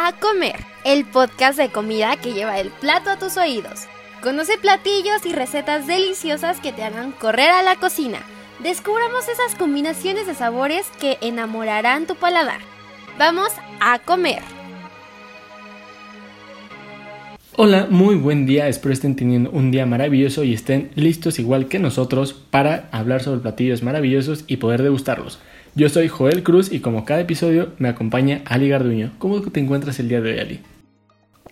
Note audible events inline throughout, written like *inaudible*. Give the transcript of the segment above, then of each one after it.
a Comer, el podcast de comida que lleva el plato a tus oídos. Conoce platillos y recetas deliciosas que te hagan correr a la cocina. Descubramos esas combinaciones de sabores que enamorarán tu paladar. Vamos a comer. Hola, muy buen día, espero estén teniendo un día maravilloso y estén listos igual que nosotros para hablar sobre platillos maravillosos y poder degustarlos. Yo soy Joel Cruz y como cada episodio me acompaña Ali Garduño. ¿Cómo te encuentras el día de hoy, Ali?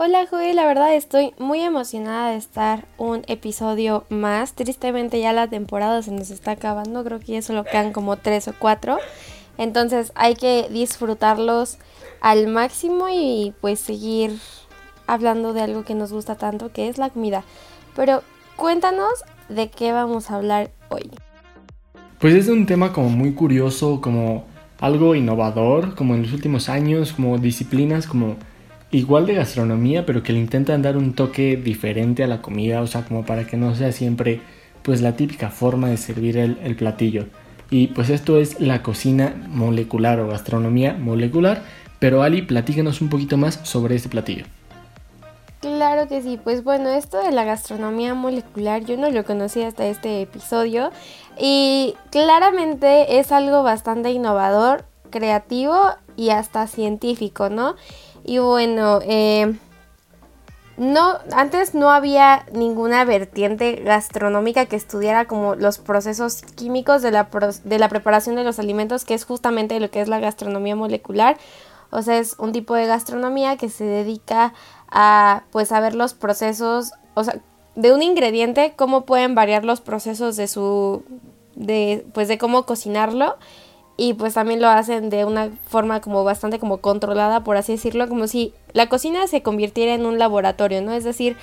Hola Joel, la verdad estoy muy emocionada de estar un episodio más. Tristemente ya la temporada se nos está acabando, creo que ya solo quedan como tres o cuatro. Entonces hay que disfrutarlos al máximo y pues seguir hablando de algo que nos gusta tanto, que es la comida. Pero cuéntanos de qué vamos a hablar hoy. Pues es un tema como muy curioso, como algo innovador, como en los últimos años, como disciplinas como igual de gastronomía, pero que le intentan dar un toque diferente a la comida, o sea, como para que no sea siempre pues la típica forma de servir el, el platillo. Y pues esto es la cocina molecular o gastronomía molecular, pero Ali, platícanos un poquito más sobre este platillo. Claro que sí, pues bueno, esto de la gastronomía molecular yo no lo conocía hasta este episodio y claramente es algo bastante innovador, creativo y hasta científico, ¿no? Y bueno, eh, no, antes no había ninguna vertiente gastronómica que estudiara como los procesos químicos de la, de la preparación de los alimentos, que es justamente lo que es la gastronomía molecular. O sea, es un tipo de gastronomía que se dedica a pues a ver los procesos, o sea, de un ingrediente, cómo pueden variar los procesos de su de pues de cómo cocinarlo y pues también lo hacen de una forma como bastante como controlada, por así decirlo, como si la cocina se convirtiera en un laboratorio, ¿no? Es decir,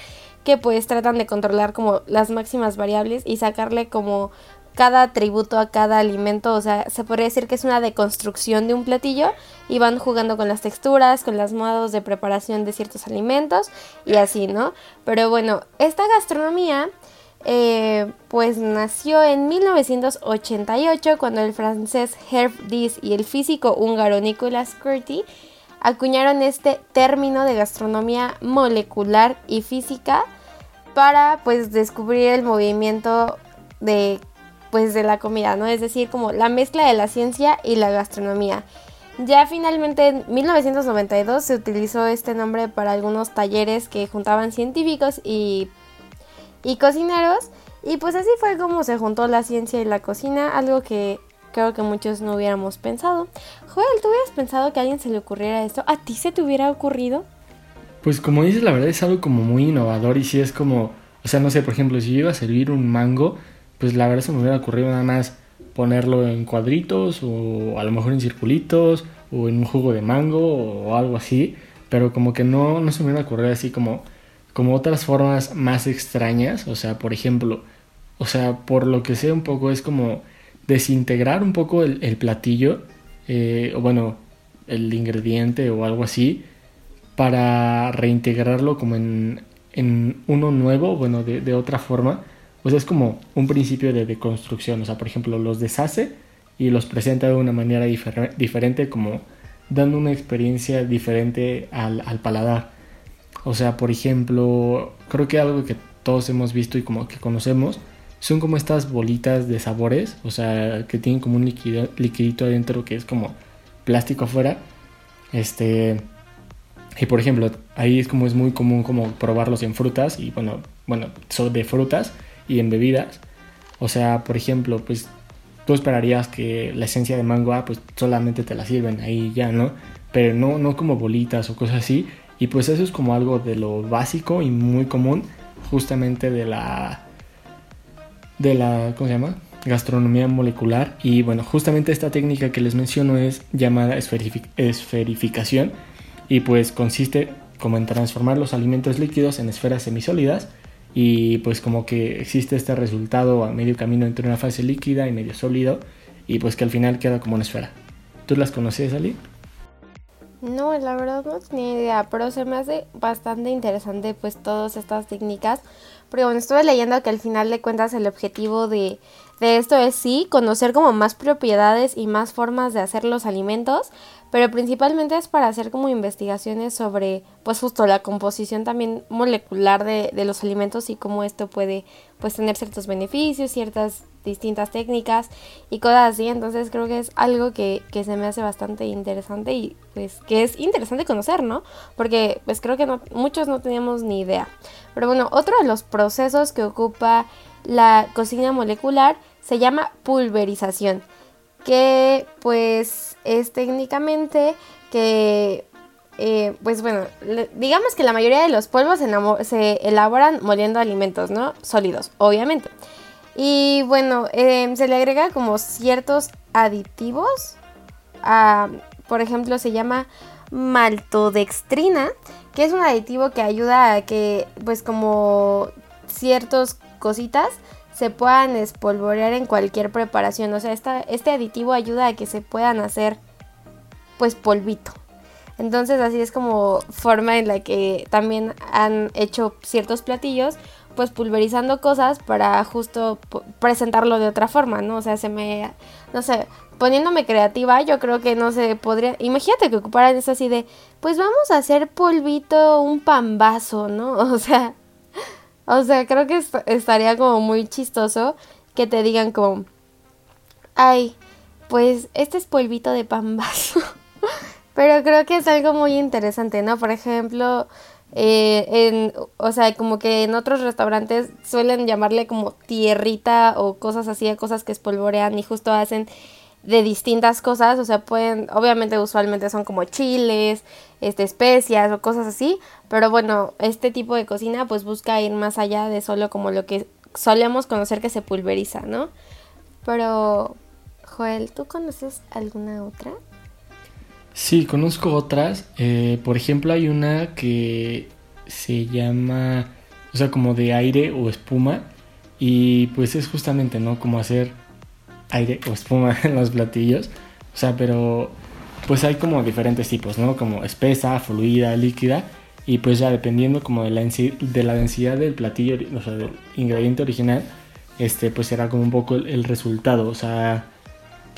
que pues tratan de controlar como las máximas variables y sacarle como cada atributo a cada alimento, o sea, se podría decir que es una deconstrucción de un platillo y van jugando con las texturas, con los modos de preparación de ciertos alimentos y así, ¿no? Pero bueno, esta gastronomía eh, pues nació en 1988 cuando el francés Herb Dies y el físico húngaro Nicolas Curti acuñaron este término de gastronomía molecular y física para pues descubrir el movimiento de pues de la comida, ¿no? Es decir, como la mezcla de la ciencia y la gastronomía. Ya finalmente en 1992 se utilizó este nombre para algunos talleres que juntaban científicos y, y cocineros. Y pues así fue como se juntó la ciencia y la cocina, algo que creo que muchos no hubiéramos pensado. Joel, ¿tú hubieras pensado que a alguien se le ocurriera esto? ¿A ti se te hubiera ocurrido? Pues como dices, la verdad es algo como muy innovador y si es como, o sea, no sé, por ejemplo, si yo iba a servir un mango, pues la verdad se me hubiera ocurrido nada más ponerlo en cuadritos o a lo mejor en circulitos o en un jugo de mango o algo así, pero como que no, no se me hubiera ocurrido así como, como otras formas más extrañas, o sea, por ejemplo, o sea, por lo que sé un poco es como desintegrar un poco el, platillo, eh, o bueno, el ingrediente o algo así, para reintegrarlo como en, en uno nuevo, bueno, de, de otra forma pues es como un principio de deconstrucción, o sea, por ejemplo, los deshace y los presenta de una manera diferente, como dando una experiencia diferente al, paladar. O sea, por ejemplo, creo que algo que todos hemos visto y como que conocemos son como estas bolitas de sabores, o sea, que tienen como un líquido, liquidito adentro que es como plástico afuera. Este, y por ejemplo, ahí es como es muy común como probarlos en frutas y bueno, bueno, son de frutas y en bebidas. O sea, por ejemplo, pues tú esperarías que la esencia de mango, ah, pues solamente te la sirven ahí ya, ¿no? Pero no, no como bolitas o cosas así. Y pues eso es como algo de lo básico y muy común justamente de la... de la... ¿cómo se llama? gastronomía molecular y bueno justamente esta técnica que les menciono es llamada esferificación y pues consiste como en transformar los alimentos líquidos en esferas semisólidas y pues como que existe este resultado a medio camino entre una fase líquida y medio sólido y pues que al final queda como una esfera. ¿Tú las conocías, Ali? No, la verdad no tenía idea, pero se me hace bastante interesante pues todas estas técnicas, porque bueno, estuve leyendo que al final de cuentas el objetivo de, de esto es sí, conocer como más propiedades y más formas de hacer los alimentos, pero principalmente es para hacer como investigaciones sobre pues justo la composición también molecular de, de los alimentos y cómo esto puede pues tener ciertos beneficios, ciertas distintas técnicas y cosas así. Entonces creo que es algo que, que, se me hace bastante interesante y pues que es interesante conocer, ¿no? Porque pues creo que muchos no teníamos ni idea. Pero bueno, otro de los procesos que ocupa la cocina molecular se llama pulverización que pues es técnicamente que eh, pues bueno, digamos que la mayoría de los polvos se, elaboran moliendo alimentos, ¿no? Sólidos, obviamente. Y bueno, em, se le agrega como ciertos aditivos. por ejemplo, se llama maltodextrina, que es un aditivo que ayuda a que, pues como ciertas cositas se puedan espolvorear en cualquier preparación. O sea, este aditivo ayuda a que se puedan hacer pues polvito. Entonces así es como forma en la que también han hecho ciertos platillos, pues pulverizando cosas para justo presentarlo de otra forma, ¿no? O sea, se me, no sé, poniéndome creativa, yo creo que no se podría, imagínate que ocuparan eso así de, pues vamos a hacer polvito, un pambazo, ¿no? *laughs* O sea, o sea, creo que estaría como muy chistoso que te digan como, ay, pues este es polvito de pambazo. *laughs* Pero creo que es algo muy interesante, ¿no? Por ejemplo, eh, en, o sea, como que en otros restaurantes suelen llamarle como tierrita o cosas así, cosas que espolvorean y justo hacen de distintas cosas, o sea, pueden, obviamente usualmente son como chiles, este, especias o cosas así, pero bueno, este tipo de cocina pues busca ir más allá de solo como lo que solemos conocer que se pulveriza, ¿no? Pero, Joel, ¿tú conoces alguna otra? Sí, conozco otras, eh, por ejemplo hay una que se llama, o sea, como de aire o espuma, y pues es justamente, ¿no? Como hacer aire o espuma *laughs* en los platillos. O sea, pero pues hay como diferentes tipos, ¿no? Como espesa, fluida, líquida. Y pues ya dependiendo como de la, de la densidad del platillo, o sea, del ingrediente original, este pues será como un poco el, resultado. O sea,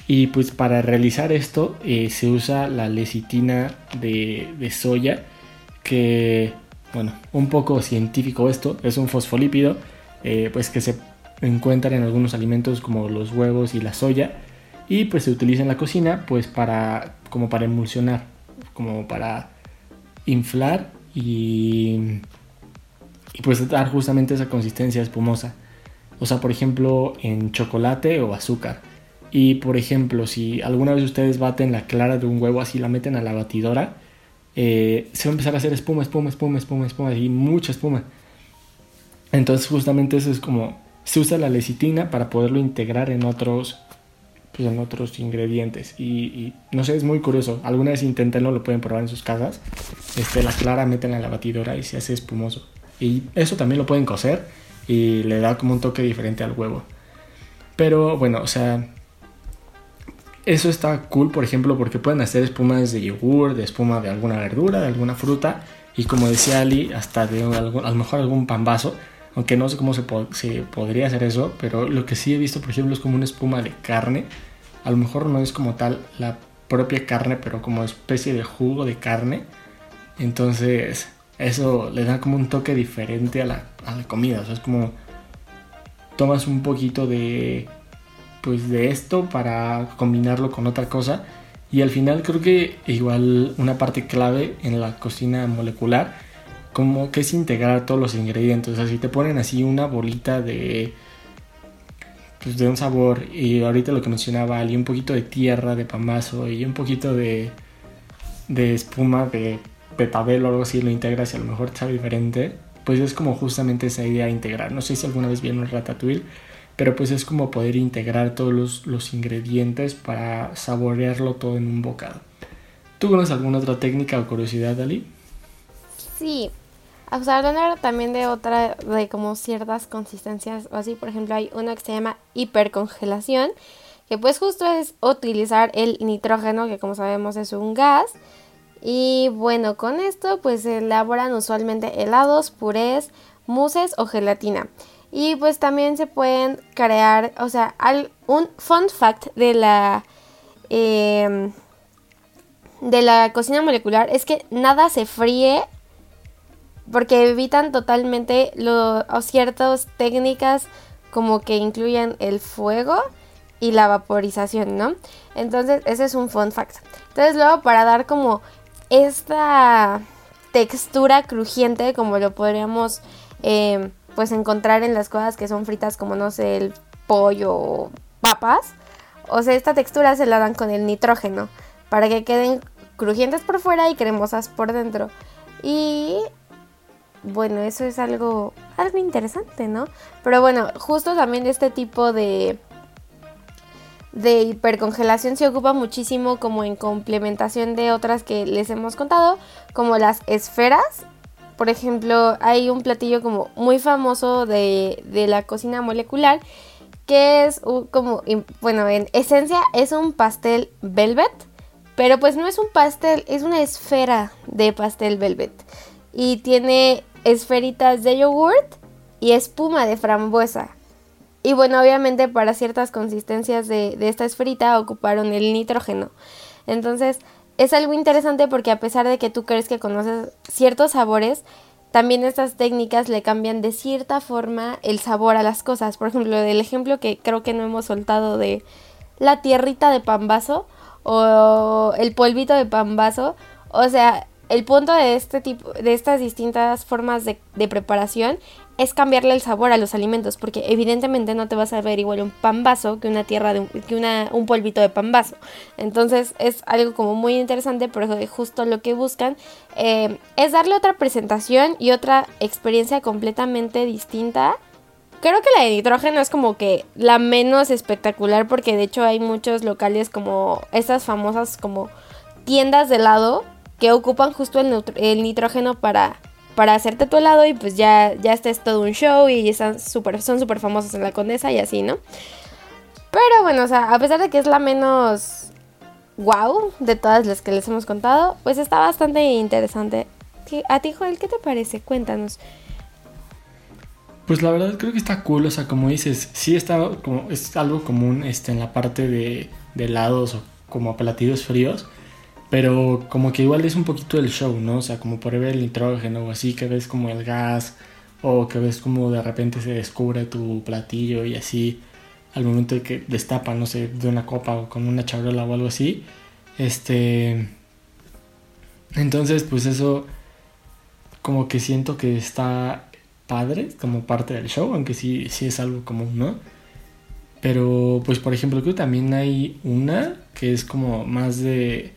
y pues para realizar esto eh, se usa la lecitina de, de soya, que, bueno, un poco científico esto, es un fosfolípido, eh, pues que se encuentran en algunos alimentos como los huevos y la soya y pues se utiliza en la cocina pues para como para emulsionar como para inflar y, pues dar justamente esa consistencia espumosa. O sea por ejemplo en chocolate o azúcar. Y por ejemplo si alguna vez ustedes baten la clara de un huevo así la meten a la batidora eh, se va a empezar a hacer espuma espuma espuma espuma espuma y mucha espuma. Entonces justamente eso es como se usa la lecitina para poderlo integrar en otros, pues, en otros ingredientes. Y, no sé, es muy curioso. Alguna vez intentenlo, lo pueden probar en sus casas. Este, la clara meten en la batidora y se hace espumoso. Y eso también lo pueden cocer y le da como un toque diferente al huevo. Pero bueno, o sea, eso está cool, por ejemplo, porque pueden hacer espumas de yogur, de espuma de alguna verdura, de alguna fruta. Y como decía Ali, hasta de a lo mejor algún pambazo aunque no sé cómo se, podría hacer eso, pero lo que sí he visto, por ejemplo, es como una espuma de carne. A lo mejor no es como tal la propia carne, pero como especie de jugo de carne. Entonces, eso le da como un toque diferente a la, comida. O sea, es como tomas un poquito de pues de esto para combinarlo con otra cosa y al final creo que igual una parte clave en la cocina molecular como que es integrar todos los ingredientes. O sea, si te ponen así una bolita de pues de un sabor y ahorita lo que mencionaba y un poquito de tierra de pamazo y un poquito de de espuma de betabel o algo así lo integras y a lo mejor sabe diferente pues es como justamente esa idea de integrar no sé si alguna vez vieron ratatouille pero pues es como poder integrar todos los, los ingredientes para saborearlo todo en un bocado ¿tú conoces alguna otra técnica o curiosidad Ali? Sí, o sea, también de otra, de como ciertas consistencias o así, por ejemplo, hay una que se llama hipercongelación, que pues justo es utilizar el nitrógeno, que como sabemos es un gas. Y bueno, con esto pues se elaboran usualmente helados, purés, muses o gelatina. Y pues también se pueden crear, o sea, un fun fact de la... Em, de la cocina molecular es que nada se fríe porque evitan totalmente lo, ciertas técnicas como que incluyen el fuego y la vaporización, ¿no? Entonces, ese es un fun fact. Entonces, luego para dar como esta textura crujiente, como lo podríamos em, pues encontrar en las cosas que son fritas, como no sé, el pollo o papas. O sea, esta textura se la dan con el nitrógeno para que queden crujientes por fuera y cremosas por dentro. Y bueno, eso es algo, algo interesante, ¿no? Pero bueno, justo también este tipo de, de hipercongelación se ocupa muchísimo como en complementación de otras que les hemos contado, como las esferas. Por ejemplo, hay un platillo como muy famoso de, de la cocina molecular que es como, bueno, en esencia es un pastel velvet, pero pues no es un pastel, es una esfera de pastel velvet. Y tiene esferitas de yogurt y espuma de frambuesa. Y bueno, obviamente para ciertas consistencias de, esta esferita ocuparon el nitrógeno. Entonces es algo interesante porque a pesar de que tú crees que conoces ciertos sabores, también estas técnicas le cambian de cierta forma el sabor a las cosas. Por ejemplo, el ejemplo que creo que no hemos soltado de la tierrita de pambazo o el polvito de pambazo. O sea, el punto de este tipo, de estas distintas formas de, preparación es cambiarle el sabor a los alimentos, porque evidentemente no te vas a ver igual un pambazo que una tierra de un, que una, un polvito de pambazo. Entonces es algo como muy interesante, pero justo lo que buscan eh, es darle otra presentación y otra experiencia completamente distinta. Creo que la de nitrógeno es como que la menos espectacular, porque de hecho hay muchos locales como estas famosas como tiendas de helado que ocupan justo el, nitrógeno para, para hacerte tu helado y pues ya, ya este es todo un show y están super, son súper famosos en la condesa y así, ¿no? Pero bueno, o sea, a pesar de que es la menos wow de todas las que les hemos contado, pues está bastante interesante. A ti, Joel, ¿qué te parece? Cuéntanos. Pues la verdad creo que está cool, o sea, como dices, sí está como, es algo común este, en la parte de, de helados o como platillos fríos, pero como que igual es un poquito el show, ¿no? O sea, como por ver el nitrógeno o así, que ves como el gas o que ves como de repente se descubre tu platillo y así al momento de que destapa, no sé, de una copa o con una charola o algo así. Este... Entonces, pues eso como que siento que está padre como parte del show, aunque sí, sí es algo común, ¿no? Pero, pues por ejemplo, creo que también hay una que es como más de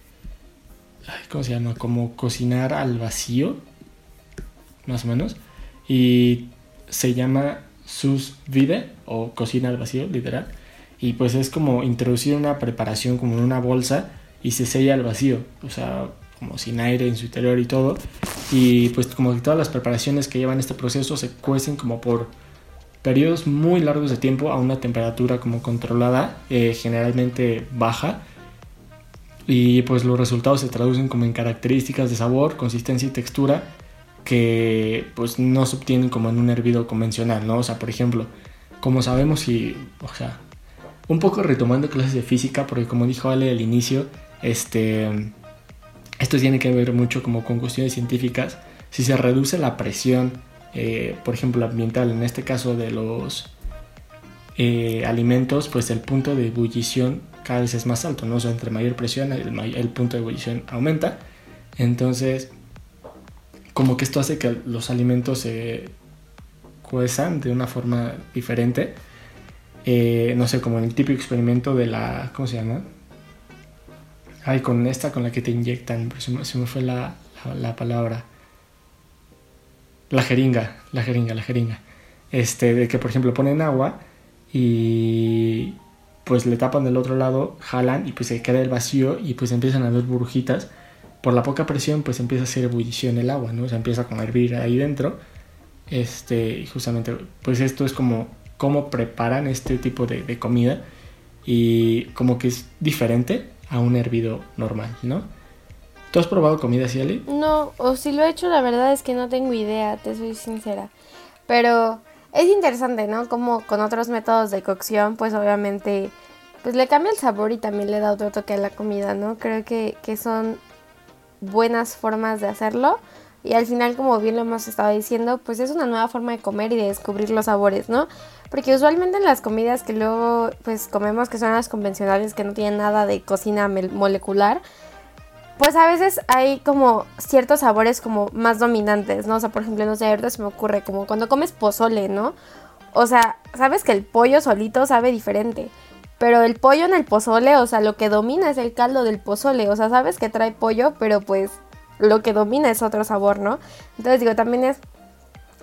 ¿cómo se llama? Como cocinar al vacío, más o menos. Y se llama sus vide o cocina al vacío, literal. Y pues es como introducir una preparación como en una bolsa y se sella al vacío, o sea, como sin aire en su interior y todo. Y pues como todas las preparaciones que llevan este proceso se cuecen como por periodos muy largos de tiempo a una temperatura como controlada, eh, generalmente baja y pues los resultados se traducen como en características de sabor, consistencia y textura que pues no se obtienen como en un hervido convencional, ¿no? O sea, por ejemplo, como sabemos y, o sea, un poco retomando clases de física, porque como dijo Ale al inicio, este, esto tiene que ver mucho como con cuestiones científicas, si se reduce la presión, eh, por ejemplo, ambiental, en este caso de los eh, alimentos, pues el punto de ebullición cada vez es más alto, ¿no? O entre mayor presión, el, punto de ebullición aumenta. Entonces, como que esto hace que los alimentos se cuezan de una forma diferente. Eh, no sé, como en el típico experimento de la. ¿Cómo se llama? Ay, con esta con la que te inyectan, se me, fue la, la, palabra. La jeringa, la jeringa, la jeringa. Este, de que por ejemplo ponen agua y pues le tapan del otro lado, jalan y pues se queda el vacío y pues empiezan a ver burbujitas. Por la poca presión pues empieza a hacer ebullición el agua, ¿no? O sea, empieza a hervir ahí dentro. Este, justamente pues esto es como cómo preparan este tipo de, comida y como que es diferente a un hervido normal, ¿no? ¿Tú has probado comida así, No, o si lo he hecho, la verdad es que no tengo idea, te soy sincera. Pero es interesante, ¿no? Como con otros métodos de cocción, pues obviamente, pues le cambia el sabor y también le da otro toque a la comida, ¿no? Creo que, que son buenas formas de hacerlo. Y al final, como bien lo hemos estado diciendo, pues es una nueva forma de comer y de descubrir los sabores, ¿no? Porque usualmente en las comidas que luego pues comemos, que son las convencionales, que no tienen nada de cocina molecular, pues a veces hay como ciertos sabores como más dominantes, ¿no? O sea, por ejemplo, no sé, ahorita se me ocurre como cuando comes pozole, ¿no? O sea, sabes que el pollo solito sabe diferente. Pero el pollo en el pozole, o sea, lo que domina es el caldo del pozole. O sea, sabes que trae pollo, pero pues lo que domina es otro sabor, ¿no? Entonces digo, también es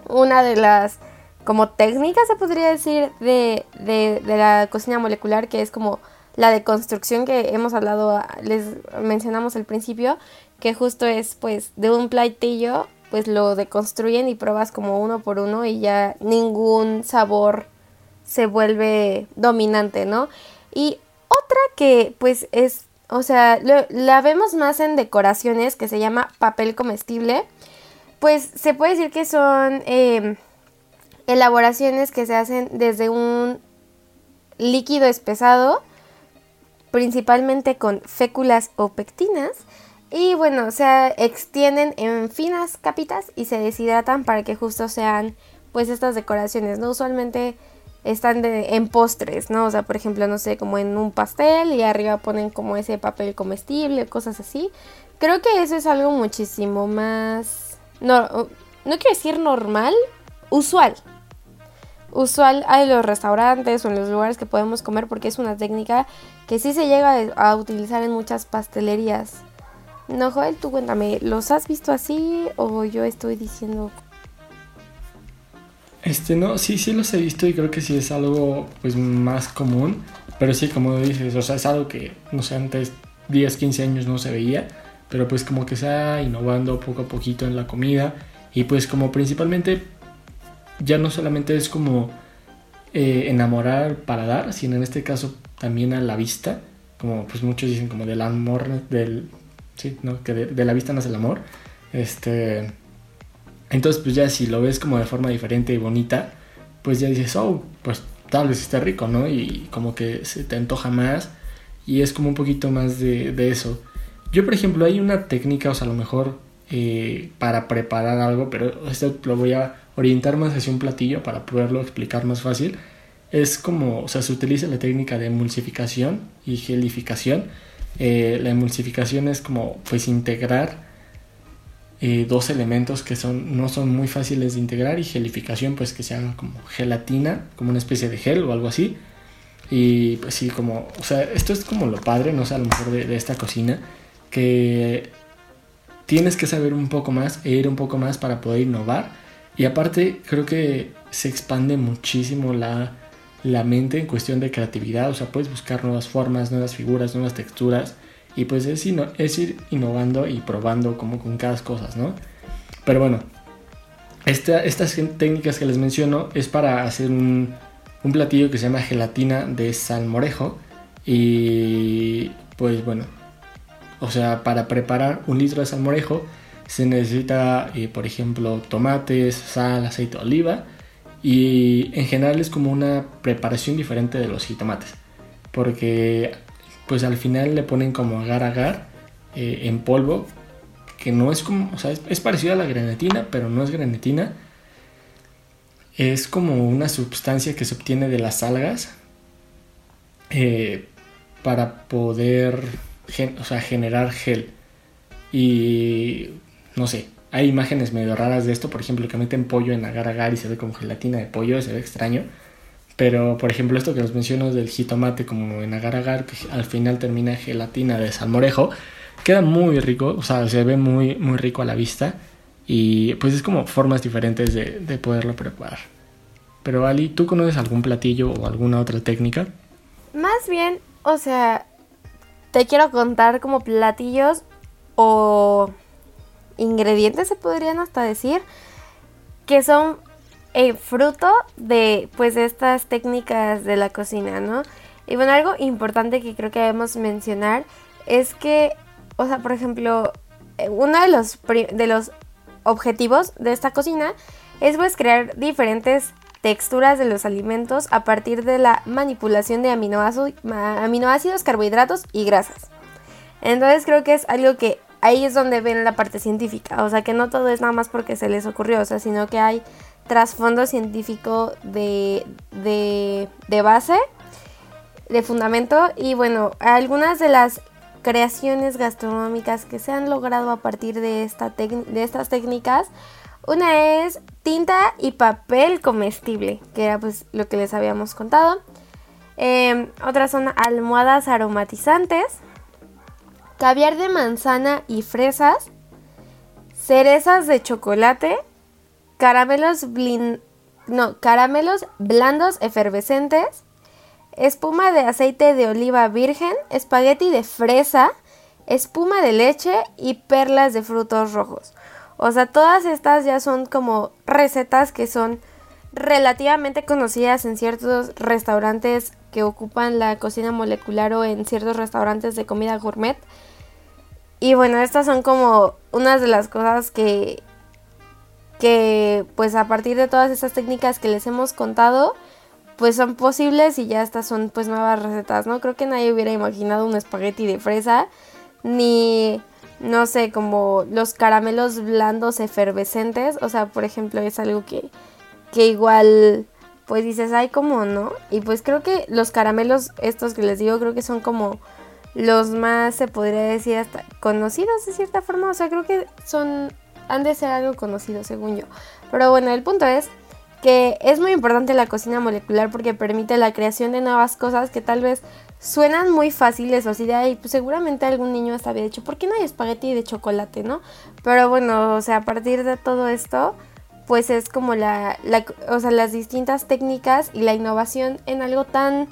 una de las como técnicas, se podría decir, de, de, de la cocina molecular, que es como la deconstrucción que hemos hablado, les mencionamos al principio, que justo es pues de un platillo, pues lo deconstruyen y pruebas como uno por uno y ya ningún sabor se vuelve dominante, ¿no? Y otra que pues es, o sea, la vemos más en decoraciones que se llama papel comestible, pues se puede decir que son em, elaboraciones que se hacen desde un líquido espesado, principalmente con féculas o pectinas, y bueno, se extienden en finas capitas y se deshidratan para que justo sean pues estas decoraciones, ¿no? Usualmente están en postres, ¿no? O sea, por ejemplo, no sé, como en un pastel y arriba ponen como ese papel comestible, cosas así. Creo que eso es algo muchísimo más... No, no quiero decir normal, usual. Usual en los restaurantes o en los lugares que podemos comer porque es una técnica que sí se llega a utilizar en muchas pastelerías. No, Joel, tú cuéntame, ¿los has visto así o yo estoy diciendo este, no, sí, sí los he visto y creo que sí es algo pues más común, pero sí, como dices, o sea, es algo que, no sé, antes 10, 15 años no se veía, pero pues como que se ha innovando poco a poquito en la comida y pues como principalmente ya no solamente es como eh, enamorar para dar, sino en este caso también a la vista, como pues muchos dicen como del amor, del, sí, ¿no? Que de, de la vista nace el amor, este entonces, pues ya si lo ves como de forma diferente y bonita, pues ya dices, oh, pues tal vez esté rico, ¿no? Y como que se te antoja más y es como un poquito más de, eso. Yo, por ejemplo, hay una técnica, o sea, a lo mejor eh, para preparar algo, pero esto lo voy a orientar más hacia un platillo para poderlo explicar más fácil. Es como, o sea, se utiliza la técnica de emulsificación y gelificación. Eh, la emulsificación es como, pues, integrar eh, dos elementos que son, no son muy fáciles de integrar y gelificación pues que se haga como gelatina, como una especie de gel o algo así. Y pues sí, como, o sea, esto es como lo padre, no sé, a lo mejor de, esta cocina, que tienes que saber un poco más e ir un poco más para poder innovar. Y aparte creo que se expande muchísimo la, la mente en cuestión de creatividad, o sea, puedes buscar nuevas formas, nuevas figuras, nuevas texturas y pues es, es ir innovando y probando como con cada cosa, ¿no? Pero bueno, estas técnicas que les menciono es para hacer un, un platillo que se llama gelatina de salmorejo. Y pues bueno, o sea, para preparar un litro de salmorejo se necesita, eh, por ejemplo, tomates, sal, aceite de oliva. Y en general es como una preparación diferente de los jitomates. Porque pues al final le ponen como agar agar eh, en polvo, que no es como, o sea, es, parecido a la grenetina, pero no es grenetina. Es como una sustancia que se obtiene de las algas eh, para poder o sea, generar gel. Y no sé, hay imágenes medio raras de esto, por ejemplo, que meten pollo en agar agar y se ve como gelatina de pollo, se ve extraño. Pero, por ejemplo, esto que les menciono del jitomate como en agar agar, que al final termina gelatina de salmorejo, queda muy rico, o sea, se ve muy, muy rico a la vista. Y pues es como formas diferentes de, de poderlo preparar. Pero Ali, ¿tú conoces algún platillo o alguna otra técnica? Más bien, o sea, te quiero contar como platillos o ingredientes se podrían hasta decir que son eh, fruto de pues estas técnicas de la cocina, ¿no? Y bueno, algo importante que creo que debemos mencionar es que, o sea, por ejemplo, eh, uno de los, de los objetivos de esta cocina es pues crear diferentes texturas de los alimentos a partir de la manipulación de aminoácidos, carbohidratos y grasas. Entonces creo que es algo que ahí es donde ven la parte científica, o sea que no todo es nada más porque se les ocurrió, o sea, sino que hay trasfondo científico de, de, de base, de fundamento y bueno, algunas de las creaciones gastronómicas que se han logrado a partir de, esta de estas técnicas. Una es tinta y papel comestible, que era pues lo que les habíamos contado. Em, otras son almohadas aromatizantes, caviar de manzana y fresas, cerezas de chocolate, caramelos, no, caramelos blandos efervescentes, espuma de aceite de oliva virgen, espagueti de fresa, espuma de leche y perlas de frutos rojos. O sea, todas estas ya son como recetas que son relativamente conocidas en ciertos restaurantes que ocupan la cocina molecular o en ciertos restaurantes de comida gourmet. Y bueno, estas son como unas de las cosas que que pues a partir de todas estas técnicas que les hemos contado, pues son posibles y ya estas son pues nuevas recetas, ¿no? Creo que nadie hubiera imaginado un espagueti de fresa, ni no sé, como los caramelos blandos efervescentes, o sea, por ejemplo, es algo que, que igual pues dices, ay, ¿cómo no? Y pues creo que los caramelos estos que les digo, creo que son como los más, se podría decir, hasta conocidos de cierta forma, o sea, creo que son, han de ser algo conocido, según yo. Pero bueno, el punto es que es muy importante la cocina molecular porque permite la creación de nuevas cosas que tal vez suenan muy fáciles o así de pues seguramente algún niño hasta había dicho, ¿por qué no hay espagueti de chocolate, no? Pero bueno, o sea, a partir de todo esto, pues es como la, o sea, las distintas técnicas y la innovación en algo tan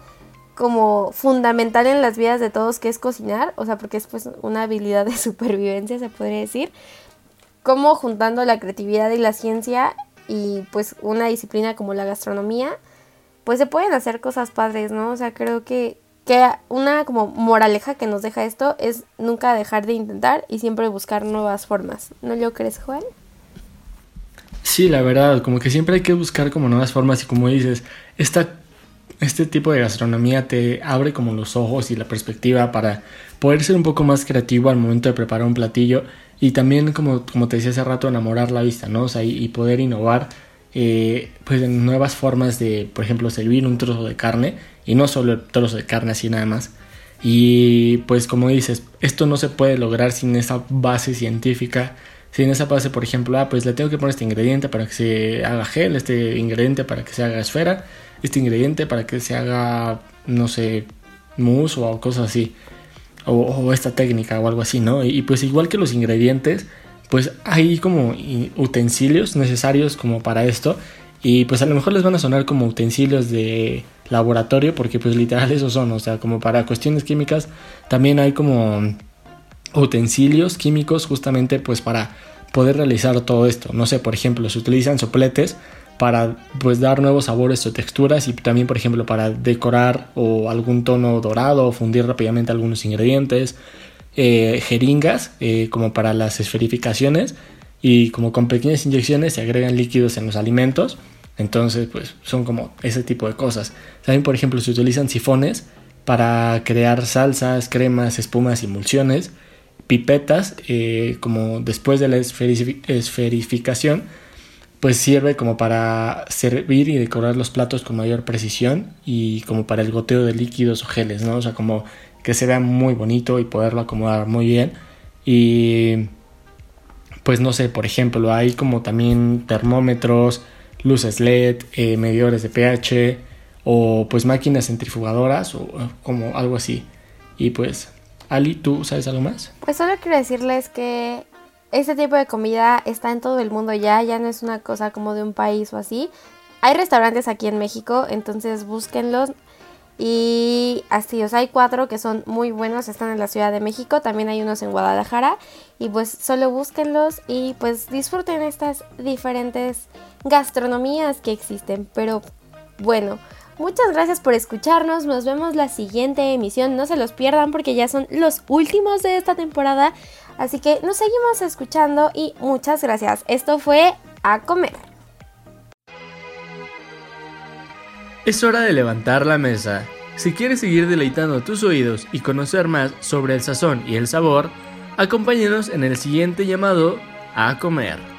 como fundamental en las vidas de todos que es cocinar, o sea, porque es pues una habilidad de *laughs* supervivencia, se podría decir, como juntando la creatividad y la ciencia y pues una disciplina como la gastronomía, pues se pueden hacer cosas padres, ¿no? O sea, creo que, que una como moraleja que nos deja esto es nunca dejar de intentar y siempre buscar nuevas formas. ¿No lo crees, Juan? Sí, la verdad, como que siempre hay que buscar como nuevas formas y como dices, esta, este tipo de gastronomía te abre como los ojos y la perspectiva para poder ser un poco más creativo al momento de preparar un platillo y también, como, como te decía hace rato, enamorar la vista, ¿no? O sea, y, poder innovar eh, pues en nuevas formas de, por ejemplo, servir un trozo de carne y no solo el trozo de carne así nada más. Y pues como dices, esto no se puede lograr sin esa base científica, sin esa base, por ejemplo, ah, pues le tengo que poner este ingrediente para que se haga gel, este ingrediente para que se haga esfera, este ingrediente para que se haga, no sé, mousse o cosas así o, esta técnica o algo así, ¿no? Y, pues igual que los ingredientes, pues hay como utensilios necesarios como para esto y pues a lo mejor les van a sonar como utensilios de laboratorio porque pues literal *laughs* esos son, o sea, como para cuestiones químicas también hay como utensilios químicos justamente pues para poder realizar todo esto. No sé, por ejemplo, se utilizan sopletes para pues dar nuevos sabores o texturas y también por ejemplo para decorar o algún tono dorado o fundir rápidamente algunos ingredientes eh, jeringas eh, como para las esferificaciones y como con pequeñas inyecciones se agregan líquidos en los alimentos entonces pues son como ese tipo de cosas también por ejemplo se utilizan sifones para crear salsas cremas espumas emulsiones pipetas eh, como después de la esferificación pues sirve como para servir y decorar los platos con mayor precisión y como para el goteo de líquidos o geles, ¿no? O sea, como que se vea muy bonito y poderlo acomodar muy bien. Y pues no sé, por ejemplo, hay como también termómetros, luces LED, eh, medidores de pH o pues máquinas centrifugadoras o como algo así. Y pues, Ali, ¿tú sabes algo más? Pues solo quiero decirles que este tipo de comida está en todo el mundo ya, ya no es una cosa como de un país o así. Hay restaurantes aquí en México, entonces búsquenlos. Y así, sea, hay cuatro que son muy buenos, están en la Ciudad de México, también hay unos en Guadalajara. Y pues solo búsquenlos y pues disfruten estas diferentes gastronomías que existen. Pero bueno, muchas gracias por escucharnos, nos vemos la siguiente emisión, no se los pierdan porque ya son los últimos de esta temporada. Así que nos seguimos escuchando y muchas gracias. Esto fue A Comer. Es hora de levantar la mesa. Si quieres seguir deleitando tus oídos y conocer más sobre el sazón y el sabor, acompáñenos en el siguiente llamado a comer.